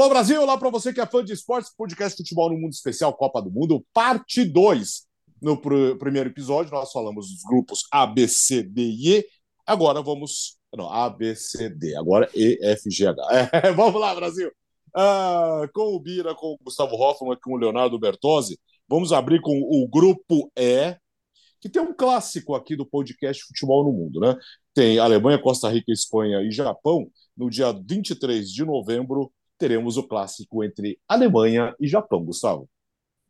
Alô Brasil, olá para você que é fã de esportes, podcast Futebol no Mundo Especial Copa do Mundo, parte 2. No pr primeiro episódio nós falamos dos grupos A, B, C, D e E. Agora vamos. Não, A, B, C, D. Agora E, F, G, H. É, vamos lá, Brasil. Ah, com o Bira, com o Gustavo Hoffman, com o Leonardo Bertozzi. Vamos abrir com o grupo E, que tem um clássico aqui do podcast Futebol no Mundo, né? Tem Alemanha, Costa Rica, Espanha e Japão no dia 23 de novembro teremos o clássico entre Alemanha e Japão, Gustavo.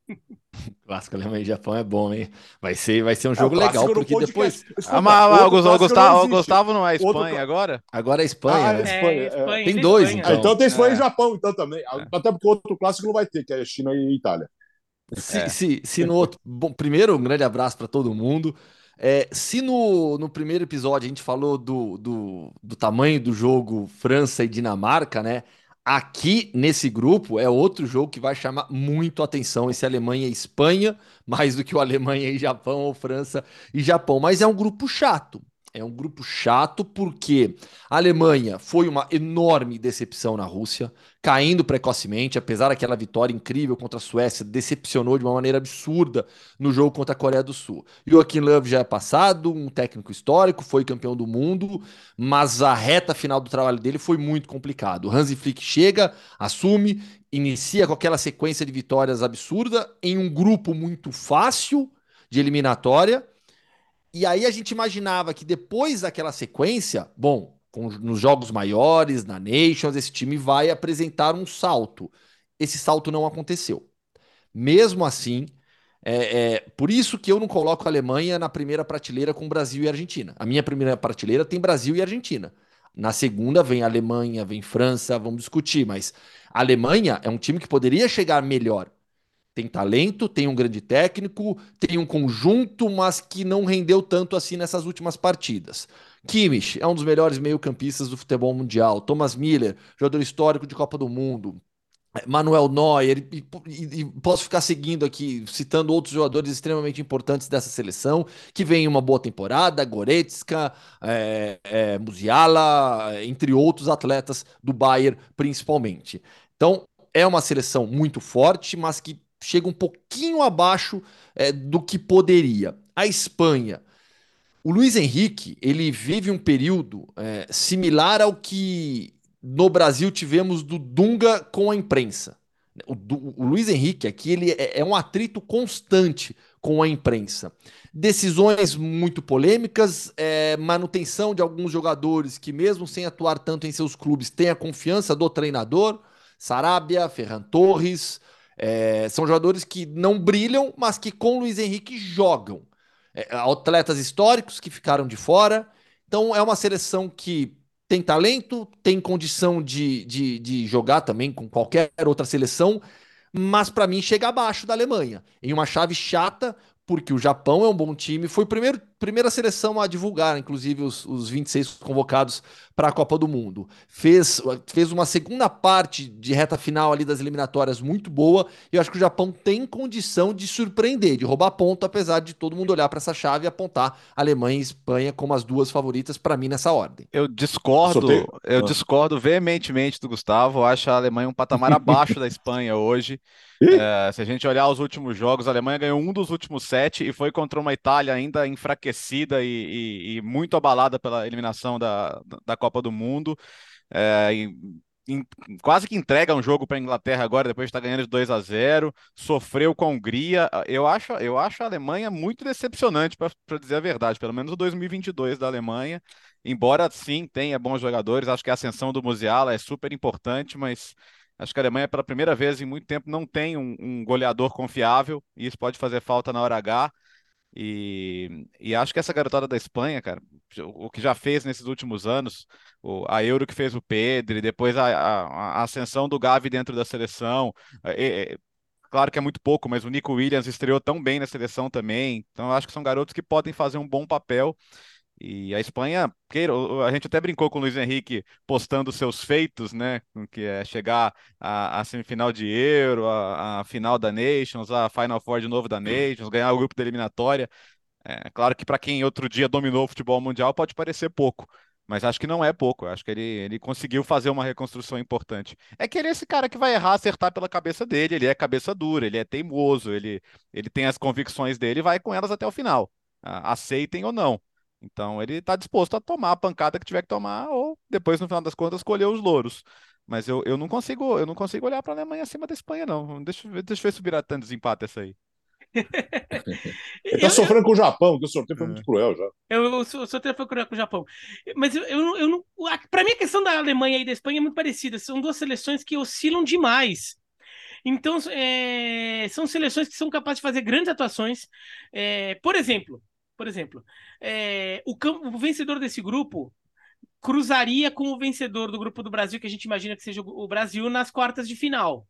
Clássico Alemanha e Japão é bom, hein? Vai ser, vai ser um é, jogo é, legal, porque depois. Ah, mas, o, Gustavo, Gustavo, não Gustavo não é Espanha outro... agora? Agora é Espanha. Ah, é né? Espanha, é, Espanha tem dois, Espanha. então. Ah, então tem Espanha e Japão, então também. Até porque o outro clássico não vai ter, que é China e Itália. Se, se, se no outro. Bom, primeiro, um grande abraço para todo mundo. É, se no, no primeiro episódio a gente falou do, do, do tamanho do jogo França e Dinamarca, né? Aqui nesse grupo é outro jogo que vai chamar muito atenção. Esse Alemanha e Espanha, mais do que o Alemanha e Japão ou França e Japão. Mas é um grupo chato. É um grupo chato porque a Alemanha foi uma enorme decepção na Rússia, caindo precocemente, apesar daquela vitória incrível contra a Suécia, decepcionou de uma maneira absurda no jogo contra a Coreia do Sul. Joaquim Löw já é passado, um técnico histórico, foi campeão do mundo, mas a reta final do trabalho dele foi muito complicado. Hansi Flick chega, assume, inicia com aquela sequência de vitórias absurda em um grupo muito fácil de eliminatória e aí a gente imaginava que depois daquela sequência, bom, com, nos jogos maiores, na Nations, esse time vai apresentar um salto. Esse salto não aconteceu. Mesmo assim, é, é, por isso que eu não coloco a Alemanha na primeira prateleira com Brasil e Argentina. A minha primeira prateleira tem Brasil e Argentina. Na segunda vem Alemanha, vem França, vamos discutir, mas a Alemanha é um time que poderia chegar melhor. Tem talento, tem um grande técnico, tem um conjunto, mas que não rendeu tanto assim nessas últimas partidas. Kimmich é um dos melhores meio-campistas do futebol mundial. Thomas Miller, jogador histórico de Copa do Mundo. Manuel Neuer, e, e, e, posso ficar seguindo aqui, citando outros jogadores extremamente importantes dessa seleção, que vem uma boa temporada, Goretzka, é, é, Musiala, entre outros atletas do Bayern, principalmente. Então, é uma seleção muito forte, mas que chega um pouquinho abaixo é, do que poderia. A Espanha. O Luiz Henrique ele vive um período é, similar ao que no Brasil tivemos do Dunga com a imprensa. O, o Luiz Henrique aqui ele é, é um atrito constante com a imprensa. Decisões muito polêmicas, é, manutenção de alguns jogadores que, mesmo sem atuar tanto em seus clubes, têm a confiança do treinador. Sarabia, Ferran Torres, é, são jogadores que não brilham, mas que com Luiz Henrique jogam. É, atletas históricos que ficaram de fora. Então é uma seleção que tem talento, tem condição de, de, de jogar também com qualquer outra seleção, mas para mim chega abaixo da Alemanha. Em uma chave chata, porque o Japão é um bom time. Foi a primeiro, primeira seleção a divulgar, inclusive, os, os 26 convocados para a Copa do Mundo. Fez, fez uma segunda parte de reta final ali das eliminatórias muito boa. E eu acho que o Japão tem condição de surpreender, de roubar ponto, apesar de todo mundo olhar para essa chave e apontar Alemanha e Espanha como as duas favoritas para mim nessa ordem. Eu discordo, eu ah. discordo veementemente do Gustavo. Eu acho a Alemanha um patamar abaixo da Espanha hoje. É, se a gente olhar os últimos jogos, a Alemanha ganhou um dos últimos sete e foi contra uma Itália ainda enfraquecida e, e, e muito abalada pela eliminação da, da Copa do Mundo. É, quase que entrega um jogo para a Inglaterra agora, depois de estar ganhando de 2 a 0 sofreu com a Hungria. Eu acho, eu acho a Alemanha muito decepcionante, para dizer a verdade, pelo menos o 2022 da Alemanha. Embora sim tenha bons jogadores, acho que a ascensão do Musiala é super importante, mas Acho que a Alemanha, pela primeira vez em muito tempo, não tem um, um goleador confiável, e isso pode fazer falta na hora H. E, e, acho que essa garotada da Espanha, cara, o, que já fez nesses últimos anos, o, a Euro que fez o Pedro, depois a, a, a, ascensão do Gavi dentro da seleção. É, é, claro que é muito pouco, mas o Nico Williams estreou tão bem na seleção também. Então, acho que são garotos que podem fazer um bom papel. E a Espanha, a gente até brincou com o Luiz Henrique postando seus feitos, né? Que é chegar à, semifinal de Euro, à, final da Nations, a Final Four de novo da Nations, ganhar o grupo da eliminatória. É claro que para quem outro dia dominou o futebol mundial pode parecer pouco, Mas acho que não é pouco. Acho que ele, ele conseguiu fazer uma reconstrução importante. É que ele é esse cara que vai errar, acertar pela cabeça dele. Ele é cabeça dura, ele é teimoso, ele, ele tem as convicções dele e vai com elas até o final. Aceitem ou não. Então ele está disposto a tomar a pancada que tiver que tomar, ou depois, no final das contas, colher os louros. Mas eu, eu não consigo, eu não consigo olhar para a Alemanha acima da Espanha, não. Deixa, deixa eu ver se virar tanto desempate essa aí. Ele tá sofrendo com o Japão, que o sorteio foi muito cruel já. Eu, o sorteio foi cruel com o Japão. Mas eu, eu, eu não. Para mim, a questão da Alemanha e da Espanha é muito parecida. São duas seleções que oscilam demais. Então, é, são seleções que são capazes de fazer grandes atuações. É, por exemplo, por exemplo, é, o, o vencedor desse grupo cruzaria com o vencedor do grupo do Brasil, que a gente imagina que seja o Brasil, nas quartas de final.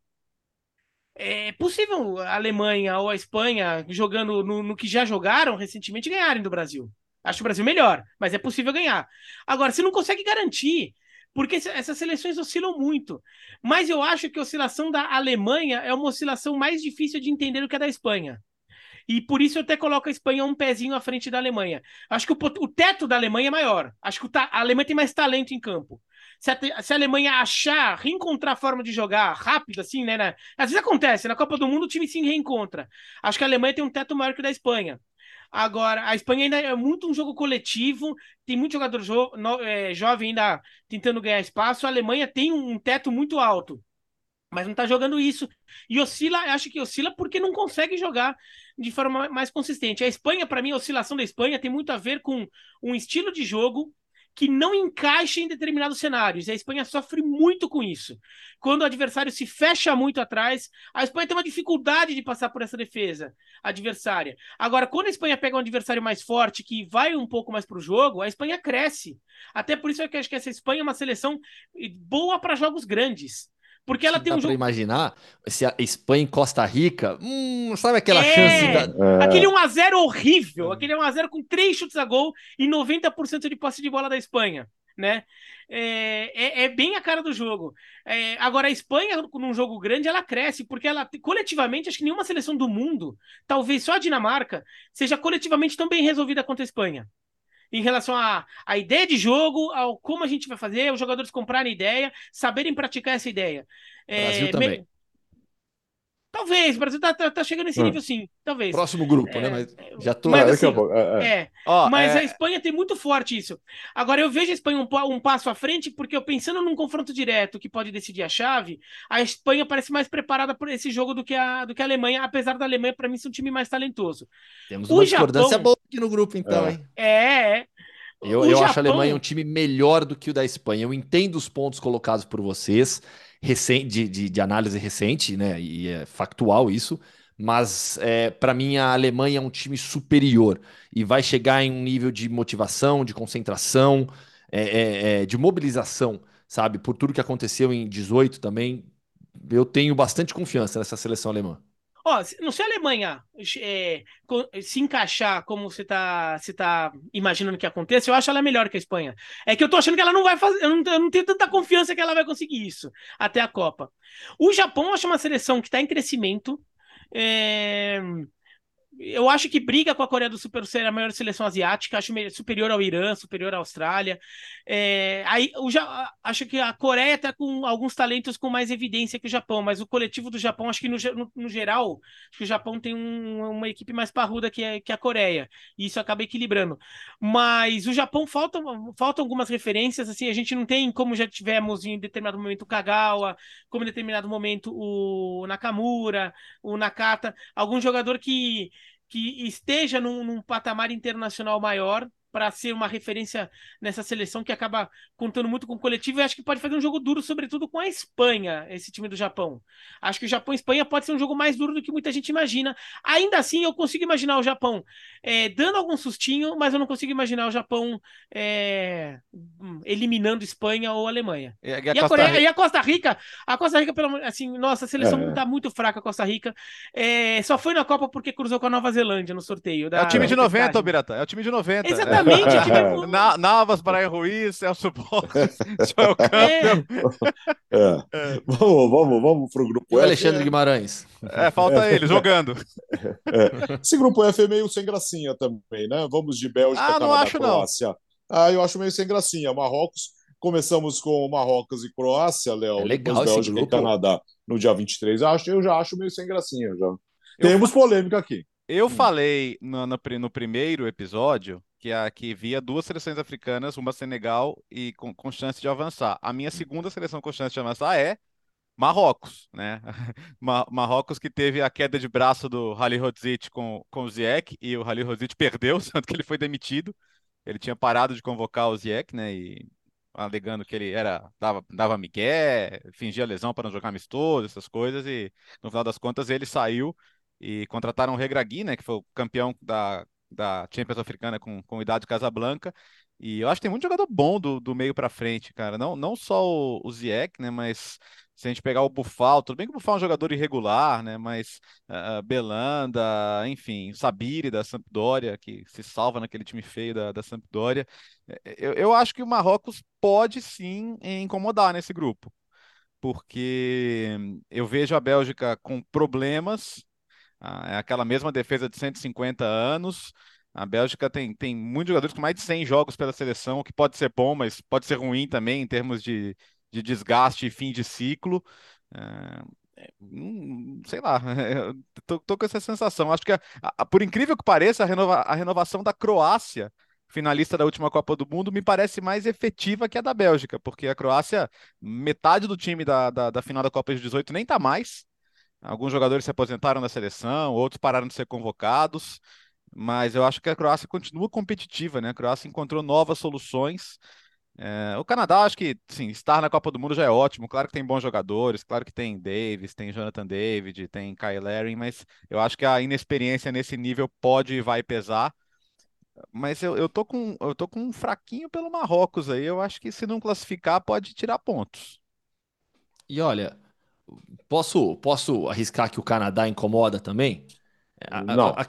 É possível a Alemanha ou a Espanha, jogando no, no que já jogaram recentemente, ganharem do Brasil. Acho o Brasil melhor, mas é possível ganhar. Agora, você não consegue garantir, porque essas seleções oscilam muito. Mas eu acho que a oscilação da Alemanha é uma oscilação mais difícil de entender do que a da Espanha. E por isso eu até coloco a Espanha um pezinho à frente da Alemanha. Acho que o, o teto da Alemanha é maior. Acho que a Alemanha tem mais talento em campo se a, se a Alemanha achar, reencontrar a forma de jogar rápido, assim, né, né? Às vezes acontece, na Copa do Mundo o time se reencontra. Acho que a Alemanha tem um teto maior que o da Espanha. Agora, a Espanha ainda é muito um jogo coletivo, tem muito jogador jo no, é, jovem ainda tentando ganhar espaço. A Alemanha tem um, teto muito alto, mas não está jogando isso. E oscila, acho que oscila porque não consegue jogar de forma mais consistente. A Espanha, para mim, a oscilação da Espanha tem muito a ver com um estilo de jogo que não encaixa em determinados cenários. E a Espanha sofre muito com isso. Quando o adversário se fecha muito atrás, a Espanha tem uma dificuldade de passar por essa defesa adversária. Agora, quando a Espanha pega um adversário mais forte, que vai um pouco mais para o jogo, a Espanha cresce. Até por isso é que eu acho que essa Espanha é uma seleção boa para jogos grandes. Porque ela tem um jogo. imaginar se a Espanha em Costa Rica, hum, sabe aquela é, chance da... é. Aquele 1x0 horrível, aquele 1x0 com três chutes a gol e 90% de posse de bola da Espanha, né? É, é, é bem a cara do jogo. É, agora, a Espanha, num jogo grande, ela cresce, porque ela, coletivamente, acho que nenhuma seleção do mundo, talvez só a Dinamarca, seja coletivamente tão bem resolvida quanto a Espanha em relação à, à ideia de jogo, ao como a gente vai fazer, os jogadores comprarem ideia, saberem praticar essa ideia. Brasil é, também. Me... Talvez, o Brasil tá, tá, tá chegando nesse hum. nível sim, talvez. Próximo grupo, né? é, né? Mas já tô. Mas, assim, é, é. Oh, mas a Espanha tem muito forte isso. Agora, eu vejo a Espanha um, um, passo à frente, porque eu pensando num confronto direto que pode decidir a chave, a Espanha parece mais preparada por esse jogo do que a, do que a Alemanha, apesar da Alemanha, para mim, ser um time mais talentoso. Temos uma o discordância Japão... boa aqui no grupo, então, hein? É, é. Eu, eu Japão... acho a Alemanha um time melhor do que o da Espanha. Eu entendo os pontos colocados por vocês recente, de, de, de análise recente, né? E é factual isso. Mas é, para mim a Alemanha é um time superior e vai chegar em um nível de motivação, de concentração, é, é, é de mobilização, sabe? Por tudo que aconteceu em 18 também. Eu tenho bastante confiança nessa seleção alemã. Ó, não se a Alemanha é, se encaixar como você tá, você tá imaginando que aconteça, eu acho ela melhor que a Espanha. É que eu tô achando que ela não vai fazer. Eu não, eu não tenho tanta confiança que ela vai conseguir isso até a Copa. O Japão acho uma seleção que está em crescimento. É, eu acho que briga com a Coreia do Sul por ser a maior seleção asiática, acho superior ao Irã, superior à Austrália. É, aí, eu já, acho que a Coreia está com alguns talentos com mais evidência que o Japão, mas o coletivo do Japão, acho que no, no, no geral, acho que o Japão tem um, uma equipe mais parruda que, que a Coreia, e isso acaba equilibrando. Mas o Japão falta, faltam algumas referências, assim, a gente não tem, como já tivemos em determinado momento o Kagawa, como em determinado momento o Nakamura, o Nakata, algum jogador que que esteja num, num patamar internacional maior para ser uma referência nessa seleção que acaba contando muito com o coletivo e acho que pode fazer um jogo duro, sobretudo com a Espanha, esse time do Japão. Acho que o Japão e Espanha pode ser um jogo mais duro do que muita gente imagina. Ainda assim, eu consigo imaginar o Japão é, dando algum sustinho, mas eu não consigo imaginar o Japão é, eliminando Espanha ou Alemanha. E, e, a, Coreia, e, a, Costa Rica, a Costa Rica, pelo assim, nossa, a seleção está é. muito fraca, a Costa Rica. É, só foi na Copa porque cruzou com a Nova Zelândia no sorteio. Da, é o time de 90, Birata. É o time de 90. Exatamente. Exatamente. Tipo, Na, Navas, Brian Ruiz, Celso Borges, Joel Campbell. É. É. Vamos, vamos, vamos pro grupo e F. Alexandre Guimarães. É, falta ele, jogando. É. Esse grupo F é meio sem gracinha também, né? Vamos de Bélgica, ah, não acho, Croácia. Não. ah, eu acho meio sem gracinha. Marrocos, começamos com Marrocos e Croácia, Léo. É legal depois Bélgica e Canadá no dia 23. Eu, acho, eu já acho meio sem gracinha. Já. Temos polêmica aqui. Eu hum. falei no, no, no, primeiro episódio que, a, que via duas seleções africanas, uma Senegal e com, com chance de avançar. A minha segunda seleção com chance de avançar é Marrocos, né? Marrocos que teve a queda de braço do Halilhodzic com, com o Ziyech e o Halilhodzic perdeu, tanto que ele foi demitido. Ele tinha parado de convocar o Ziyech, né? E alegando que ele era dava, dava migué, fingia lesão para não jogar amistoso, essas coisas, e no final das contas ele saiu e contrataram o Regragui, né, que foi o campeão da, da Champions Africana com, com idade Casablanca, e eu acho que tem muito jogador bom do, do meio para frente, cara, não, não só o, o Ziyech, né, mas se a gente pegar o Bufal, tudo bem que o Bufal é um jogador irregular, né? Mas uh, Belanda, enfim, Sabiri da Sampdoria, que se salva naquele time feio da, da Sampdoria. É, eu, eu acho que o Marrocos pode sim incomodar nesse grupo, porque eu vejo a Bélgica com problemas, uh, é aquela mesma defesa de 150 anos. A Bélgica tem, tem muitos jogadores com mais de 100 jogos pela seleção, o que pode ser bom, mas pode ser ruim também em termos de, de desgaste e fim de ciclo. É, hum, sei lá, tô, tô, com essa sensação. Acho que, a, a, por incrível que pareça, a, renova, a renovação da Croácia, finalista da última Copa do Mundo, me parece mais efetiva que a da Bélgica, porque a Croácia, metade do time da, da, da final da Copa de 18 nem tá mais. Alguns jogadores se aposentaram da seleção, outros pararam de ser convocados, mas eu acho que a Croácia continua competitiva, né? A Croácia encontrou novas soluções. É, o Canadá, acho que sim, estar na Copa do Mundo já é ótimo. Claro que tem bons jogadores, claro que tem Davis, tem Jonathan David, tem Kyle Laring, mas eu acho que a inexperiência nesse nível pode e vai pesar. Mas eu, eu, tô com, eu tô com um fraquinho pelo Marrocos aí. Eu acho que se não classificar, pode tirar pontos. E olha, posso, posso arriscar que o Canadá incomoda também? Não. A, a,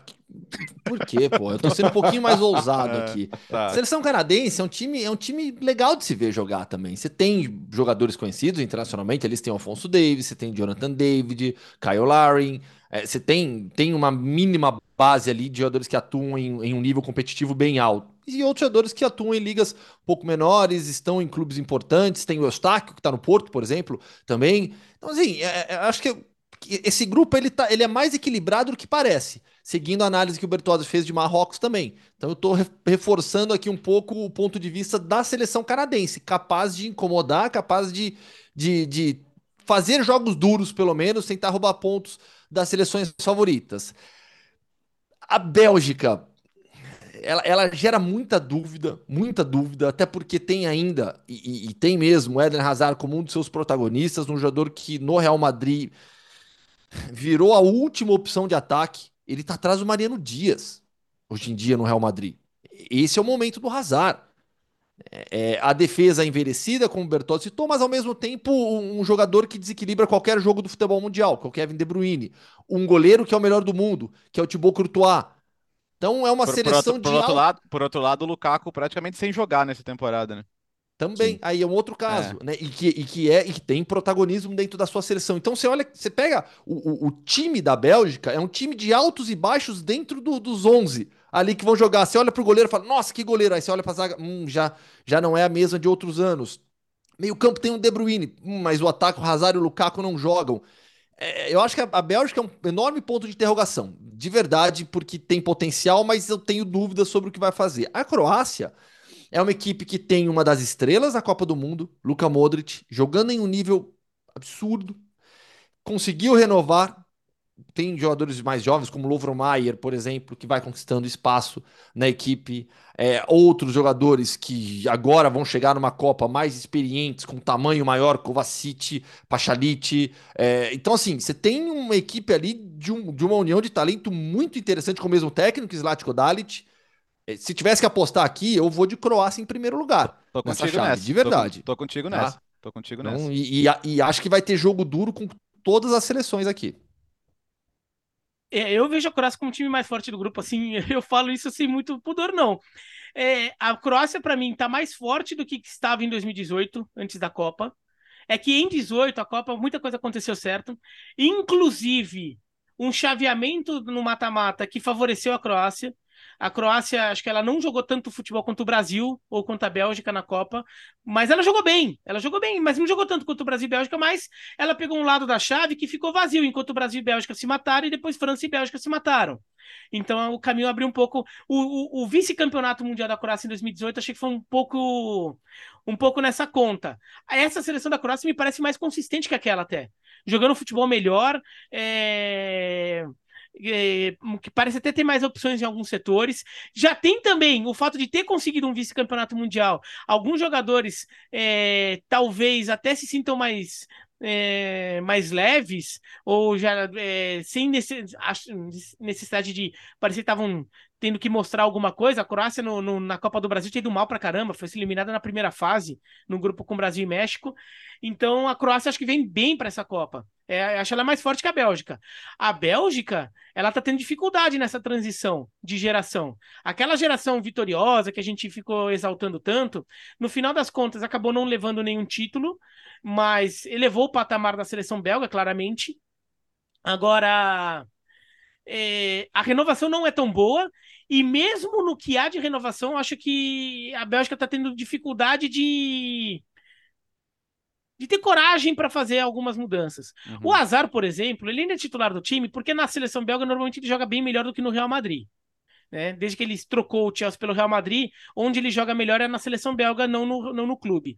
por quê, pô? Eu tô sendo um pouquinho mais ousado aqui. tá. Seleção canadense é um time, é um time legal de se ver jogar também. Você tem jogadores conhecidos internacionalmente, eles têm Alfonso Davis, você tem Jonathan David, Kyle Laring, é, você tem, tem uma mínima base ali de jogadores que atuam em, em, um nível competitivo bem alto. E outros jogadores que atuam em ligas pouco menores, estão em clubes importantes. Tem o Eustáquio, que está no Porto, por exemplo, também. Então, assim, é, é, acho que esse grupo ele, tá, ele é mais equilibrado do que parece, seguindo a análise que o Bertozzi fez de Marrocos também. Então eu estou reforçando aqui um pouco o ponto de vista da seleção canadense, capaz de incomodar, capaz de, de, de fazer jogos duros, pelo menos, tentar roubar pontos das seleções favoritas. A Bélgica, ela, ela, gera muita dúvida, muita dúvida, até porque tem ainda, e, e, tem mesmo, o Eden Hazard como um dos seus protagonistas, um jogador que no Real Madrid virou a última opção de ataque. Ele tá atrás do Mariano Dias, hoje em dia no Real Madrid. Esse é o momento do Hazard. É, é, a defesa envelhecida, como o Bertozzi citou, mas ao mesmo tempo um jogador que desequilibra qualquer jogo do futebol mundial, que é o Kevin De Bruyne. Um goleiro que é o melhor do mundo, que é o Thibaut Courtois. Então é uma por, seleção por outro, de. Por outro, lado, por outro lado, o Lukaku praticamente sem jogar nessa temporada, né? Também, Sim. aí é um outro caso, é. né? E que, e que é e que tem protagonismo dentro da sua seleção. Então você olha, você pega o, o, o time da Bélgica, é um time de altos e baixos dentro do, dos 11 ali que vão jogar. Você olha pro goleiro e fala, nossa, que goleiro. Aí você olha pra zaga, hum, já, já não é a mesma de outros anos. Meio campo tem um De Bruyne, hum, mas o ataque, o Hazard e o Lukaku não jogam. É, eu acho que a, Bélgica é um enorme ponto de interrogação, de verdade, porque tem potencial, mas eu tenho dúvidas sobre o que vai fazer. A Croácia é uma equipe que tem uma das estrelas da Copa do Mundo, Luka Modric, jogando em um nível absurdo. Conseguiu renovar. Tem jogadores mais jovens, como Lovro Maier, por exemplo, que vai conquistando espaço na equipe. É, outros jogadores que agora vão chegar numa Copa mais experientes, com tamanho maior, Kovacic, Pachalic. É, então, assim, você tem uma equipe ali de, um, de, uma união de talento muito interessante com o mesmo técnico, Zlatko Dalic eh, se tivesse que apostar aqui, eu vou de Croácia em primeiro lugar. Tô, nessa contigo chave, nessa. De verdade. Tô, tô contigo tá? nessa. Tô contigo então, nessa. E, e, e, acho que vai ter jogo duro com todas as seleções aqui. É, eu vejo a Croácia como o time mais forte do grupo, assim, eu falo isso sem muito pudor, não. É, a Croácia, para mim, tá mais forte do que estava em 2018, antes da Copa. É que em 18, a Copa, muita coisa aconteceu certo. Inclusive, um chaveamento no mata-mata que favoreceu a Croácia. A Croácia, acho que ela não jogou tanto futebol quanto o Brasil ou quanto a Bélgica na Copa, mas ela jogou bem. Ela jogou bem, mas não jogou tanto quanto o Brasil e Bélgica, mas ela pegou um lado da chave que ficou vazio, enquanto o Brasil e Bélgica se mataram e depois França e Bélgica se mataram. Então o caminho abriu um pouco. O, o, o vice-campeonato mundial da Croácia em 2018 achei que foi um pouco um pouco nessa conta. Essa seleção da Croácia me parece mais consistente que aquela até. Jogando futebol melhor, é... É, que parece até ter mais opções em alguns setores. Já tem também o fato de ter conseguido um vice-campeonato mundial. Alguns jogadores é, talvez até se sintam mais é, mais leves, ou já é, sem necessidade de parecer que estavam tendo que mostrar alguma coisa. A Croácia no, no, na Copa do Brasil tinha ido mal pra caramba, foi eliminada na primeira fase, no grupo com Brasil e México. Então a Croácia acho que vem bem para essa Copa. É, acho ela mais forte que a Bélgica. A Bélgica, ela tá tendo dificuldade nessa transição de geração. Aquela geração vitoriosa que a gente ficou exaltando tanto, no final das contas acabou não levando nenhum título, mas elevou o patamar da seleção belga, claramente. Agora, é, a renovação não é tão boa, e mesmo no que há de renovação, acho que a Bélgica está tendo dificuldade de de ter coragem para fazer algumas mudanças. Uhum. O Azar, por exemplo, ele ainda é titular do time porque na seleção belga normalmente ele joga bem melhor do que no Real Madrid. Né? Desde que ele trocou o Chelsea pelo Real Madrid, onde ele joga melhor é na seleção belga, não no, não no clube.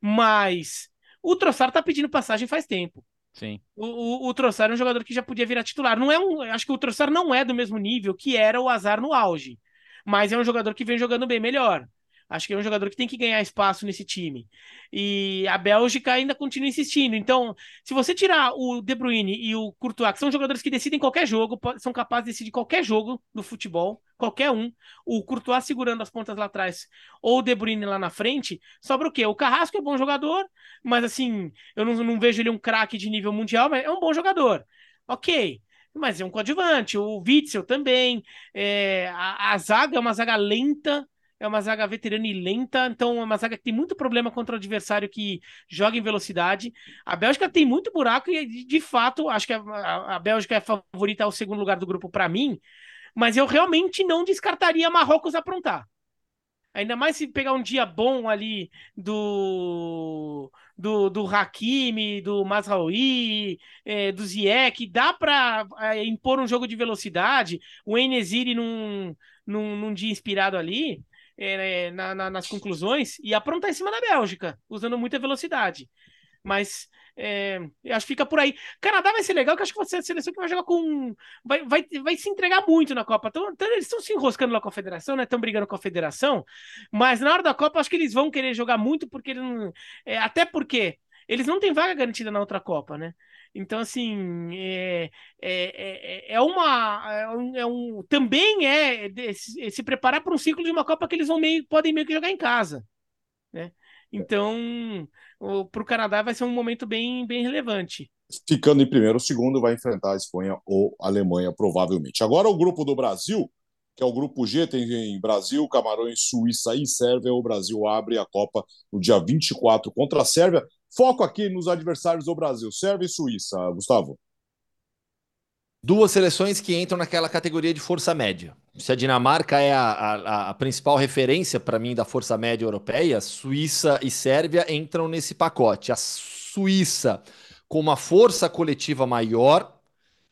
Mas o Trossard tá pedindo passagem faz tempo. Sim. O, o, o Trossard é um jogador que já podia virar titular. Não é um, acho que o Trossard não é do mesmo nível que era o Azar no auge, mas é um jogador que vem jogando bem melhor. Acho que é um jogador que tem que ganhar espaço nesse time. E a Bélgica ainda continua insistindo. Então, se você tirar o De Bruyne e o Courtois, que são jogadores que decidem qualquer jogo, são capazes de decidir qualquer jogo do futebol, qualquer um, o Courtois segurando as pontas lá atrás ou o De Bruyne lá na frente, sobra o quê? O Carrasco é bom jogador, mas assim, eu não, não vejo ele um craque de nível mundial, mas é um bom jogador. Ok mas é um coadjuvante. O Witzel também. É, a, a, zaga é uma zaga lenta, é uma zaga veterana e lenta, então é uma zaga que tem muito problema contra o adversário que joga em velocidade. A Bélgica tem muito buraco e, de fato, acho que a, a, Bélgica é favorita ao segundo lugar do grupo para mim, mas eu realmente não descartaria Marrocos aprontar. Ainda mais se pegar um dia bom ali do do, do Hakimi, do Mazraoui, é, do Ziyech, dá para é, impor um jogo de velocidade. O Enesiri num, num, num dia inspirado ali, é, na, na, nas conclusões e aprontar em cima da Bélgica, usando muita velocidade. Mas é, acho que fica por aí. Canadá vai ser legal, que acho que vai ser a seleção que vai jogar com. Vai, vai, vai se entregar muito na Copa. Então, então eles estão se enroscando lá com a federação, né? Estão brigando com a federação. Mas na hora da Copa, acho que eles vão querer jogar muito, porque não, é, até porque eles não têm vaga garantida na outra Copa, né? Então, assim, é, é, é, é uma. É um, é um, também é, é se preparar para um ciclo de uma Copa que eles vão meio, podem meio que jogar em casa. Né? Então, para o Canadá vai ser um momento bem, bem relevante. Ficando em primeiro, o segundo vai enfrentar a Espanha ou a Alemanha, provavelmente. Agora, o grupo do Brasil, que é o grupo G, tem Brasil, Camarões, Suíça e Sérvia. O Brasil abre a Copa no dia 24 contra a Sérvia. Foco aqui nos adversários do Brasil, Sérvia e Suíça, Gustavo. Duas seleções que entram naquela categoria de força média. Se a Dinamarca é a, a, a principal referência para mim da força média europeia, Suíça e Sérvia entram nesse pacote. A Suíça com uma força coletiva maior,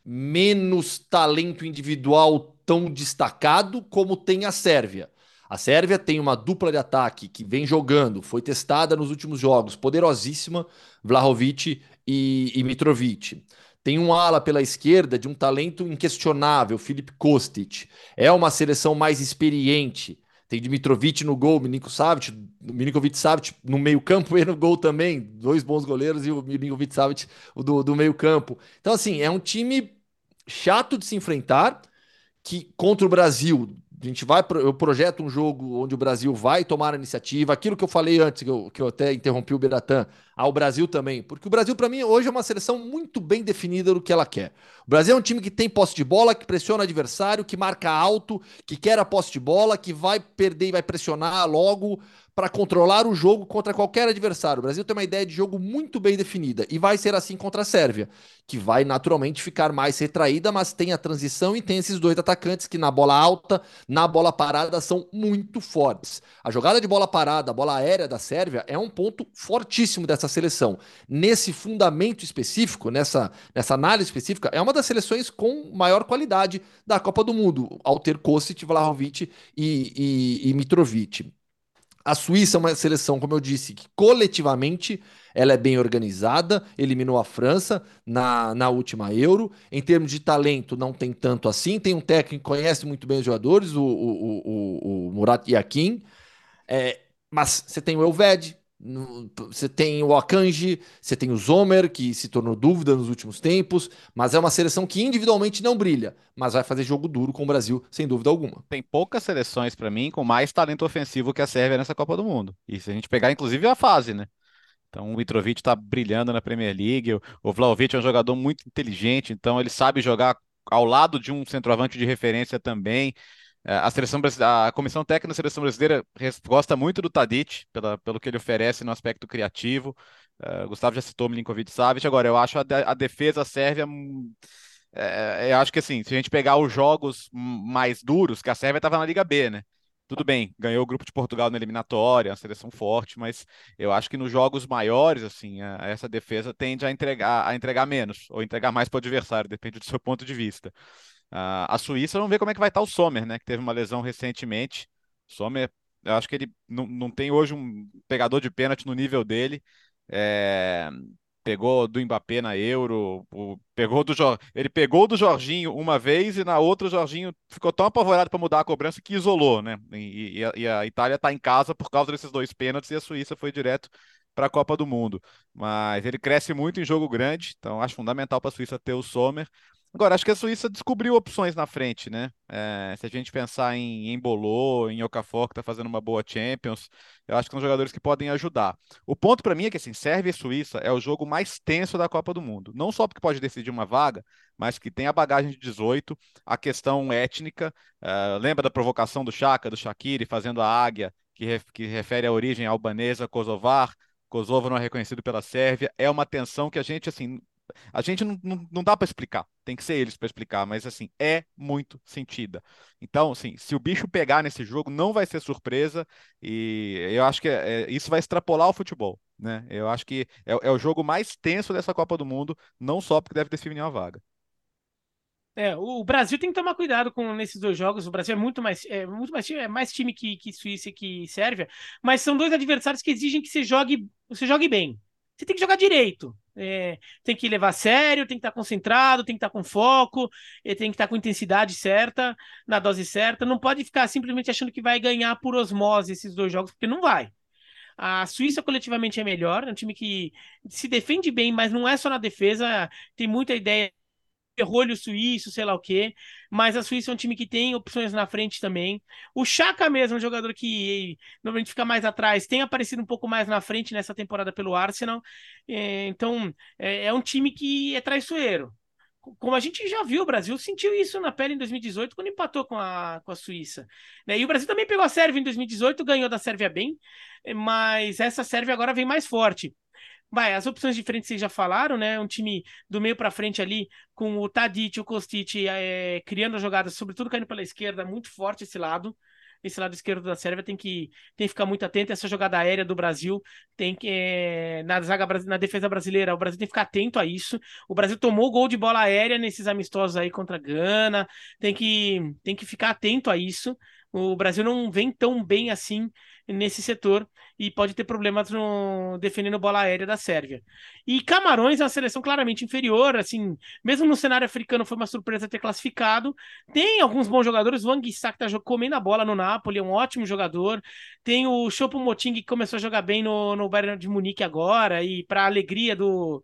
menos talento individual tão destacado como tem a Sérvia. A Sérvia tem uma dupla de ataque que vem jogando, foi testada nos últimos jogos, poderosíssima, Vlahovic e, e Mitrovic. Tem um ala pela esquerda de um talento inquestionável, Filip Kostic. É uma seleção mais experiente. Tem Dimitrovic no gol, Milinkovic Savic, Milinkovic Savic no meio-campo e no gol também. Dois bons goleiros e o Milinkovic Savic do, do meio-campo. Então, assim, é um time chato de se enfrentar, que contra o Brasil a gente vai, eu projeto um jogo onde o Brasil vai tomar a iniciativa, aquilo que eu falei antes, que eu, que eu até interrompi o Beratan, ao Brasil também, porque o Brasil, para mim, hoje é uma seleção muito bem definida do que ela quer. O Brasil é um time que tem posse de bola, que pressiona o adversário, que marca alto, que quer a posse de bola, que vai perder e vai pressionar logo para controlar o jogo contra qualquer adversário. O Brasil tem uma ideia de jogo muito bem definida e vai ser assim contra a Sérvia, que vai naturalmente ficar mais retraída, mas tem a transição e tem esses dois atacantes que na bola alta, na bola parada são muito fortes. A jogada de bola parada, a bola aérea da Sérvia é um ponto fortíssimo dessa seleção. Nesse fundamento específico, nessa, nessa análise específica, é uma das seleções com maior qualidade da Copa do Mundo, ao ter Kostic, Vlahovic e, e, e Mitrovic. A Suíça é uma seleção, como eu disse, que coletivamente ela é bem organizada, eliminou a França na, na última Euro. Em termos de talento, não tem tanto assim. Tem um técnico que conhece muito bem os jogadores, o, o, o, o Murat Yakin. É, mas você tem o Elved, você tem o Akanji, você tem o Zomer, que se tornou dúvida nos últimos tempos, mas é uma seleção que individualmente não brilha, mas vai fazer jogo duro com o Brasil, sem dúvida alguma. Tem poucas seleções, para mim, com mais talento ofensivo que a Sérvia nessa Copa do Mundo. E se a gente pegar, inclusive, a fase, né? Então o Mitrovic está brilhando na Premier League, o Vlaovic é um jogador muito inteligente, então ele sabe jogar ao lado de um centroavante de referência também. É, a seleção a comissão técnica da seleção brasileira gosta muito do Tadic pela, pelo que ele oferece no aspecto criativo. Uh, Gustavo já citou Milinkovic Savic. Agora, eu acho a, a defesa sérvia. É, eu acho que assim, se a gente pegar os jogos mais duros, que a Sérvia estava na Liga B, né? Tudo bem, ganhou o grupo de Portugal na eliminatória, uma seleção forte, mas eu acho que nos jogos maiores, assim, a, essa defesa tende a entregar, a entregar menos, ou entregar mais para o adversário, depende do seu ponto de vista. A Suíça, vamos ver como é que vai estar o Sommer, né? Que teve uma lesão recentemente. Sommer, eu acho que ele não, não tem hoje um pegador de pênalti no nível dele. É, pegou do Mbappé na Euro, o, pegou do ele pegou do Jorginho uma vez e na outra o Jorginho ficou tão apavorado para mudar a cobrança que isolou, né? E, e, a, e a, Itália está em casa por causa desses dois pênaltis e a Suíça foi direto para a Copa do Mundo. Mas ele cresce muito em jogo grande, então acho fundamental para a Suíça ter o Sommer. Agora, acho que a Suíça descobriu opções na frente, né? É, se a gente pensar em Embolô, em Okafor, que está fazendo uma boa Champions, eu acho que são jogadores que podem ajudar. O ponto para mim é que, assim, Sérvia e Suíça é o jogo mais tenso da Copa do Mundo. Não só porque pode decidir uma vaga, mas que tem a bagagem de 18, a questão étnica. Uh, lembra da provocação do Chaka, do Shaqiri, fazendo a águia, que, que refere à origem albanesa, kosovar. Kosovo não é reconhecido pela Sérvia. É uma tensão que a gente, assim, a gente não, não, não dá para explicar, tem que ser eles para explicar, mas assim, é muito sentida. Então, assim, se o bicho pegar nesse jogo, não vai ser surpresa, e eu acho que é, é, isso vai extrapolar o futebol, né? Eu acho que é, é, o jogo mais tenso dessa Copa do Mundo, não só porque deve definir uma vaga. É, o Brasil tem que tomar cuidado com nesses dois jogos. O Brasil é muito mais, é muito mais, é mais time que, que Suíça e que Sérvia, mas são dois adversários que exigem que você jogue, você jogue bem. Você tem que jogar direito. É, tem que levar a sério, tem que estar concentrado, tem que estar com foco, tem que estar com intensidade certa, na dose certa. Não pode ficar simplesmente achando que vai ganhar por osmose esses dois jogos, porque não vai. A Suíça coletivamente é melhor, é um time que se defende bem, mas não é só na defesa, tem muita ideia ferrolho suíço, sei lá o quê. Mas a Suíça é um time que tem opções na frente também. O Chaka mesmo, um jogador que normalmente fica mais atrás, tem aparecido um pouco mais na frente nessa temporada pelo Arsenal. É, então, é, é um time que é traiçoeiro como a gente já viu, o Brasil sentiu isso na pele em 2018, quando empatou com a, com a Suíça. Né? E o Brasil também pegou a Sérvia em 2018, ganhou da Sérvia bem, mas essa Sérvia agora vem mais forte. Vai, as opções diferentes vocês já falaram, né? Um time do meio para frente ali, com o Tadic o Kostic é, criando jogadas, sobretudo caindo pela esquerda, muito forte esse lado. Esse lado esquerdo da Sérvia tem que, tem que ficar muito atento. Essa jogada aérea do Brasil tem que. É, na, zaga, na defesa brasileira, o Brasil tem que ficar atento a isso. O Brasil tomou gol de bola aérea nesses amistosos aí contra a Gana. Tem que, tem que ficar atento a isso. O Brasil não vem tão bem assim nesse setor e pode ter problemas no, defendendo bola aérea da Sérvia. E Camarões é uma seleção claramente inferior, assim, mesmo no cenário africano foi uma surpresa ter classificado. Tem alguns bons jogadores, o Sak tá comendo a bola no Napoli, é um ótimo jogador. Tem o Chopo Moting que começou a jogar bem no, no Bayern de Munique agora e para alegria do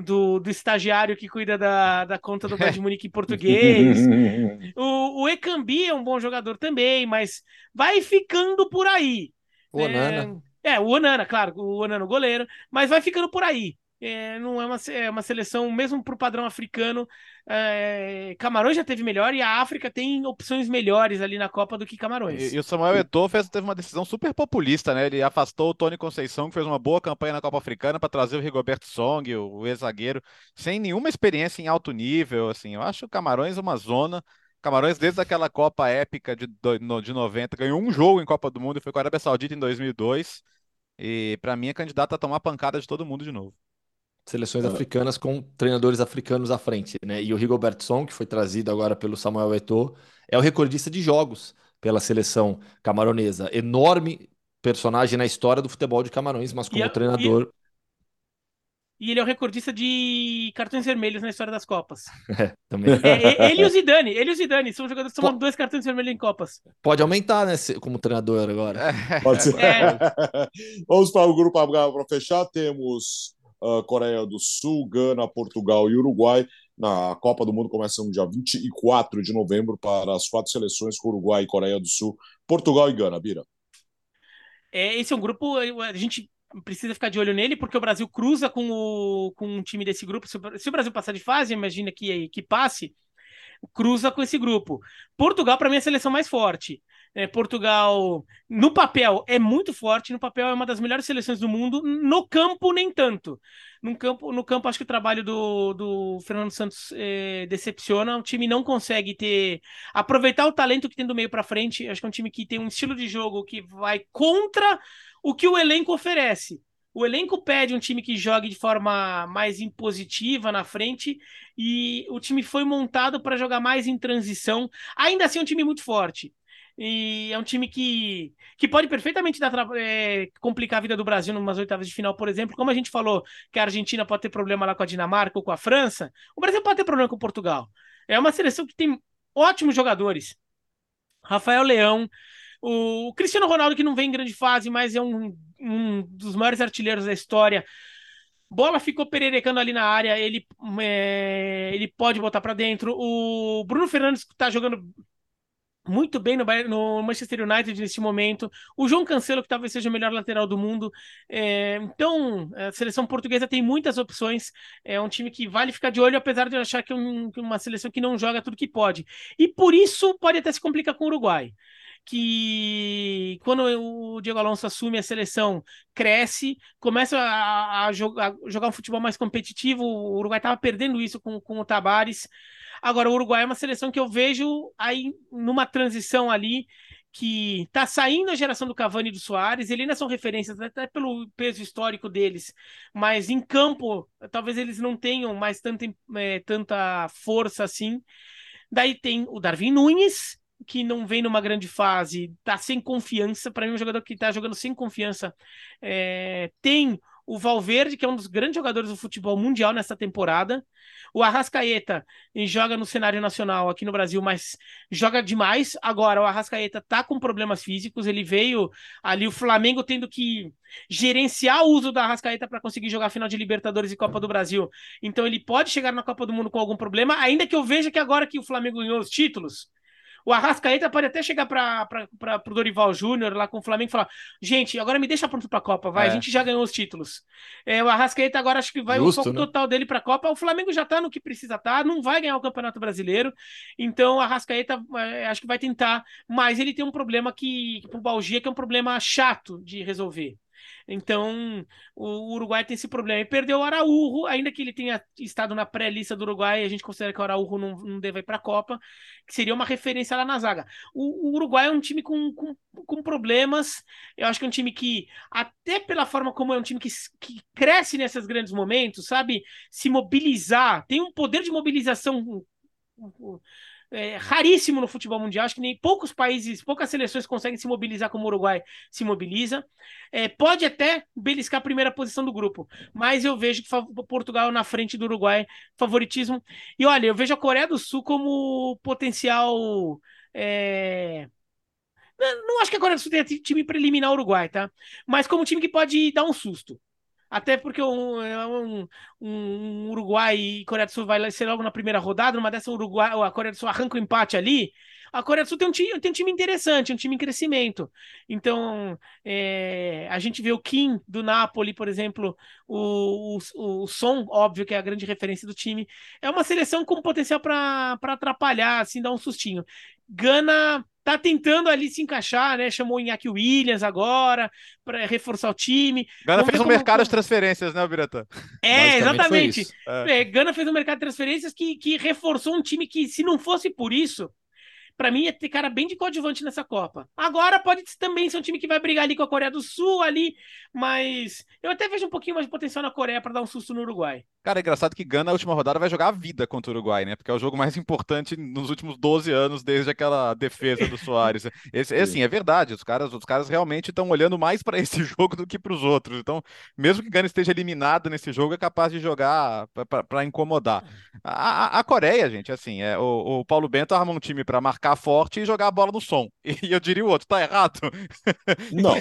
do, do estagiário que cuida da, da conta do Bayern de Munique em português. o, o Ekambi é um bom jogador também, mas vai ficando por aí. O Onana. É, é, o Onana, claro, o Onana o goleiro, mas vai ficando por aí. é, não é uma, é uma seleção, mesmo para o padrão africano, é, Camarões já teve melhor e a África tem opções melhores ali na Copa do que Camarões. E, e o Samuel Eto'o fez, teve uma decisão super populista, né? Ele afastou o Tony Conceição, que fez uma boa campanha na Copa Africana, para trazer o Rigoberto Song, o, o ex-zagueiro, sem nenhuma experiência em alto nível. Assim, eu acho o Camarões uma zona. Camarões, desde aquela Copa épica de, de 90, ganhou um jogo em Copa do Mundo e foi com a Arábia Saudita em 2002. E para mim é candidato a tomar pancada de todo mundo de novo seleções ah. africanas com treinadores africanos à frente, né? E o Rigobert Song, que foi trazido agora pelo Samuel Eto'o, é o recordista de jogos pela seleção camaronesa. Enorme personagem na história do futebol de Camarões, mas como e, treinador. E, ele é o recordista de cartões vermelhos na história das Copas. É, também. É, ele e o Zidane, ele e o Zidane são jogadores que tomam dois cartões vermelhos em Copas. Pode aumentar, né, como treinador agora. Pode ser. É. Vamos para o grupo para fechar. Temos uh, Coreia do Sul, Gana, Portugal e Uruguai. Na Copa do Mundo começa no dia 24 de novembro para as quatro seleções Uruguai, Coreia do Sul, Portugal e Gana. Bira. É, esse é um grupo, a gente precisa ficar de olho nele, porque o Brasil cruza com, o, com um time desse grupo. Se o, se o Brasil passar de fase, imagina que, que passe, cruza com esse grupo. Portugal, para mim, é a seleção mais forte. É, Portugal, no papel, é muito forte, no papel é uma das melhores seleções do mundo, no campo, nem tanto. No campo, no campo acho que o trabalho do, do Fernando Santos é, decepciona. O time não consegue ter. aproveitar o talento que tem do meio para frente. Acho que é um time que tem um estilo de jogo que vai contra o que o elenco oferece. O elenco pede um time que jogue de forma mais impositiva na frente e o time foi montado para jogar mais em transição. Ainda assim, é um time muito forte. E é um time que, que pode perfeitamente dar, é, complicar a vida do Brasil numas oitavas de final, por exemplo. Como a gente falou que a Argentina pode ter problema lá com a Dinamarca ou com a França, o Brasil pode ter problema com Portugal. É uma seleção que tem ótimos jogadores. Rafael Leão, o Cristiano Ronaldo, que não vem em grande fase, mas é um, um dos maiores artilheiros da história. Bola ficou pererecando ali na área, ele, é, ele pode botar para dentro. O Bruno Fernandes está jogando muito bem no, no, Manchester United nesse momento. O João Cancelo, que talvez seja o melhor lateral do mundo. É, então, a seleção portuguesa tem muitas opções. É um time que vale ficar de olho, apesar de eu achar que é um, uma seleção que não joga tudo que pode. E por isso pode até se complicar com o Uruguai que quando o Diego Alonso assume a seleção, cresce, começa a, a, jogar, a jogar, um futebol mais competitivo. O Uruguai estava perdendo isso com, com o Tabares. Agora, o Uruguai é uma seleção que eu vejo aí numa transição ali que está saindo a geração do Cavani e do Soares, eles ainda são referências até pelo peso histórico deles, mas em campo talvez eles não tenham mais tanta, é, tanta força assim. Daí tem o Darwin Nunes, que não vem numa grande fase, tá sem confiança. Para mim, um jogador que está jogando sem confiança. É, tem o Valverde, que é um dos grandes jogadores do futebol mundial nessa temporada. O Arrascaeta joga no cenário nacional aqui no Brasil, mas joga demais. Agora, o Arrascaeta tá com problemas físicos. Ele veio ali, o Flamengo tendo que gerenciar o uso da Arrascaeta para conseguir jogar final de Libertadores e Copa do Brasil. Então, ele pode chegar na Copa do Mundo com algum problema, ainda que eu veja que agora que o Flamengo ganhou os títulos o Arrascaeta pode até chegar para o Dorival Júnior lá com o Flamengo e falar: gente, agora me deixa pronto para a Copa, vai, é. a gente já ganhou os títulos. É, o Arrascaeta agora acho que vai Justo, o foco né? total dele para a Copa. O Flamengo já está no que precisa estar, tá, não vai ganhar o Campeonato Brasileiro. Então o Arrascaeta é, acho que vai tentar, mas ele tem um problema que, para o Balgia, que é um problema chato de resolver. Então, o Uruguai tem esse problema. E perdeu o Araújo, ainda que ele tenha estado na pré-lista do Uruguai, a gente considera que o Araújo não, não deve ir para a Copa, que seria uma referência lá na zaga. O, o Uruguai é um time com, com, com, problemas. Eu acho que é um time que, até pela forma como é um time que, que cresce nesses grandes momentos, sabe? Se mobilizar, tem um poder de mobilização é, raríssimo no futebol mundial. Acho que nem poucos países, poucas seleções conseguem se mobilizar como o Uruguai se mobiliza. É, pode até beliscar a primeira posição do grupo, mas eu vejo que Portugal na frente do Uruguai, favoritismo. E olha, eu vejo a Coreia do Sul como potencial. É... Não acho que a Coreia do Sul tenha time para eliminar o Uruguai, tá? Mas como time que pode dar um susto. Até porque um, é um, um, Uruguai e Coreia do Sul vai ser logo na primeira rodada, numa dessa Uruguai, a Coreia do Sul arranca o empate ali. a Coreia do Sul tem um time, tem um time interessante, um time em crescimento. Então, é, a gente vê o Kim do Napoli, por exemplo, o, o, o Son, óbvio que é a grande referência do time. É uma seleção com potencial para atrapalhar, assim, dar um sustinho. Gana tá tentando ali se encaixar, né? Chamou o Iñaki Williams agora para reforçar o time. Gana fez um como... mercado de transferências, né, Biratan? É, exatamente. É. É, Gana fez um mercado de transferências que, que reforçou um time que, se não fosse por isso, para mim ia ter cara bem de coadjuvante nessa Copa. Agora pode também ser um time que vai brigar ali com a Coreia do Sul ali, mas eu até vejo um pouquinho mais de potencial na Coreia para dar um susto no Uruguai. Cara, é engraçado que Gana, na última rodada, vai jogar a vida contra o Uruguai, né? Porque é o jogo mais importante nos últimos 12 anos, desde aquela defesa do Soares. Esse, é assim, é verdade. Os caras, os caras realmente estão olhando mais para esse jogo do que para os outros. Então, mesmo que Gana esteja eliminado nesse jogo, é capaz de jogar para incomodar. A, a, a, Coreia, gente, assim, é, o, o Paulo Bento arma um time para marcar forte e jogar a bola no som. E eu diria o outro, tá errado? Não.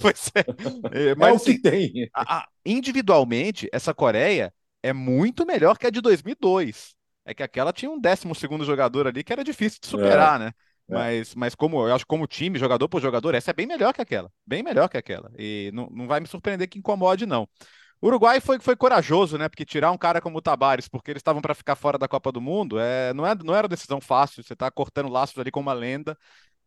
pois é. Mas, é o que assim, tem. A, individualmente, essa Coreia é muito melhor que a de 2002. É que aquela tinha um 12 jogador ali que era difícil de superar, é. né? É. Mas, mas como eu acho como time, jogador por jogador, essa é bem melhor que aquela. Bem melhor que aquela. E não, não vai me surpreender que incomode, não. O Uruguai foi, foi corajoso, né? Porque tirar um cara como o Tabares, porque eles estavam para ficar fora da Copa do Mundo, é, não, é, não era decisão fácil. Você está cortando laços ali com uma lenda.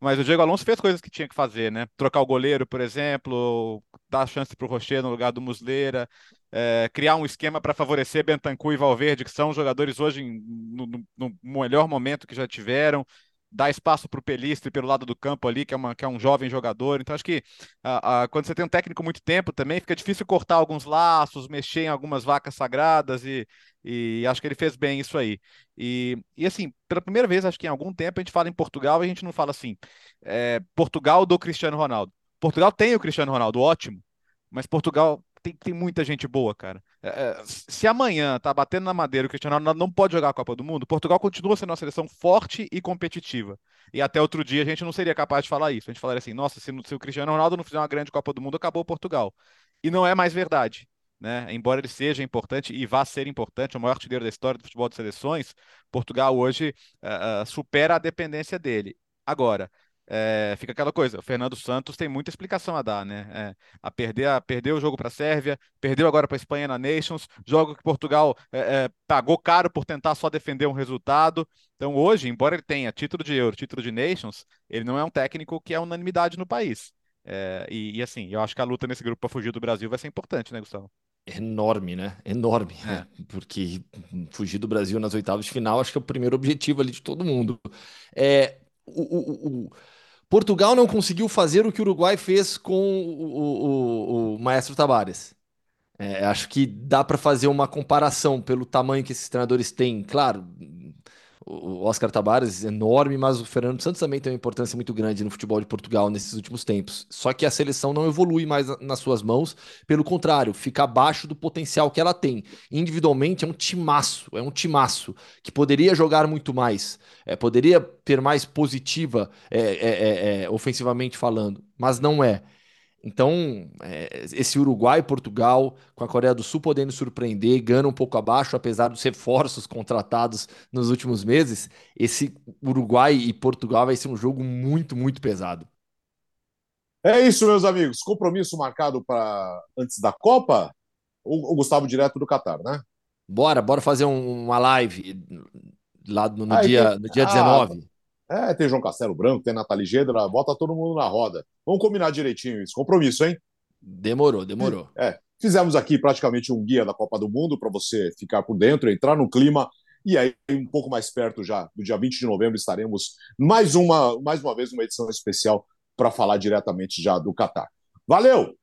Mas o Diego Alonso fez coisas que tinha que fazer, né? Trocar o goleiro, por exemplo, dar chance para o Rocher no lugar do Musleira, é, criar um esquema para favorecer Bentancur e Valverde, que são jogadores hoje em, no, no, melhor momento que já tiveram dar espaço para o Pelistre pelo lado do campo ali, que é, uma, que é um jovem jogador. Então, acho que a, a, quando você tem um técnico muito tempo também, fica difícil cortar alguns laços, mexer em algumas vacas sagradas, e, e acho que ele fez bem isso aí. E, e assim, pela primeira vez, acho que em algum tempo a gente fala em Portugal e a gente não fala assim, é, Portugal do Cristiano Ronaldo. Portugal tem o Cristiano Ronaldo, ótimo, mas Portugal tem, tem muita gente boa, cara. É, é se amanhã tá batendo na madeira o Cristiano Ronaldo não pode jogar a Copa do Mundo, Portugal continua sendo uma seleção forte e competitiva. E até outro dia a gente não seria capaz de falar isso. A gente falaria assim, nossa, se, se o Cristiano Ronaldo não fizer uma grande Copa do Mundo, acabou Portugal. E não é mais verdade. Né? Embora ele seja importante e vá ser importante, o maior artilheiro da história do futebol de seleções, Portugal hoje uh, supera a dependência dele. Agora, é, fica aquela coisa, o Fernando Santos tem muita explicação a dar, né? É, a perder, a perder o jogo para a Sérvia, perdeu agora para a Espanha na Nations, jogo que Portugal é, é, pagou caro por tentar só defender um resultado. Então hoje, embora ele tenha título de Euro, título de Nations, ele não é um técnico que é unanimidade no país. É, e, e, assim, eu acho que a luta nesse grupo para fugir do Brasil vai ser importante, né, Gustavo? Enorme, né? Enorme. É. Porque fugir do Brasil nas oitavas de final acho que é o primeiro objetivo ali de todo mundo. É, o, o, o Portugal não conseguiu fazer o que o Uruguai fez com o, o, o Maestro Tabares. É, acho que dá para fazer uma comparação pelo tamanho que esses treinadores têm. Claro, o Oscar Tabares enorme, mas o Fernando Santos também tem uma importância muito grande no futebol de Portugal nesses últimos tempos. Só que a seleção não evolui mais nas suas mãos, pelo contrário, fica abaixo do potencial que ela tem. Individualmente é um timaço, é um timaço que poderia jogar muito mais, é, poderia ter mais positiva é, é, é, é ofensivamente falando, mas não é. Então, é, esse Uruguai e Portugal, com a Coreia do Sul podendo surpreender, Gana um pouco abaixo, apesar dos reforços contratados nos últimos meses, esse Uruguai e Portugal vai ser um jogo muito, muito pesado. É isso, meus amigos. Compromisso marcado para antes da Copa? O, o Gustavo direto do Catar, né? Bora, bora fazer um, uma live lá no, no dia, no dia 19. É, tem João Castelo Branco, tem Nathalie Gedra, bota todo mundo na roda. Vamos combinar direitinho isso. Compromisso, hein? Demorou, demorou. É, fizemos aqui praticamente um guia da Copa do Mundo para você ficar por dentro, entrar no clima. E aí, um pouco mais perto já, do dia 20 de novembro, estaremos mais uma, mais uma vez uma edição especial para falar diretamente já do Catar. Valeu!